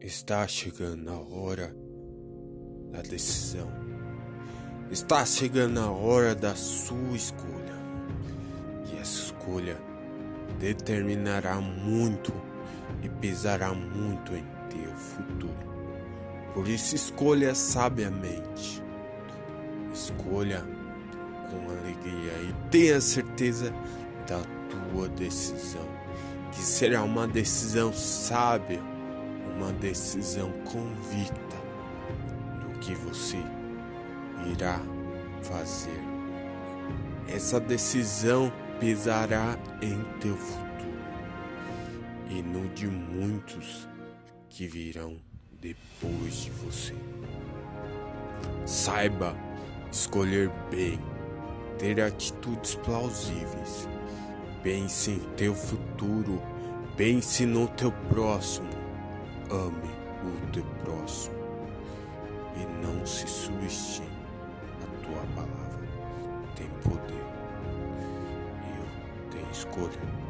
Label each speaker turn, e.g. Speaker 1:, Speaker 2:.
Speaker 1: Está chegando a hora da decisão. Está chegando a hora da sua escolha. E essa escolha determinará muito e pesará muito em teu futuro. Por isso, escolha sabiamente. Escolha com alegria e tenha certeza da tua decisão, que será uma decisão sábia uma decisão convicta do que você irá fazer. Essa decisão pesará em teu futuro e no de muitos que virão depois de você. Saiba escolher bem, ter atitudes plausíveis. Pense em teu futuro, pense no teu próximo Ame o teu próximo e não se subestime. A tua palavra tem poder. Eu tenho escolha.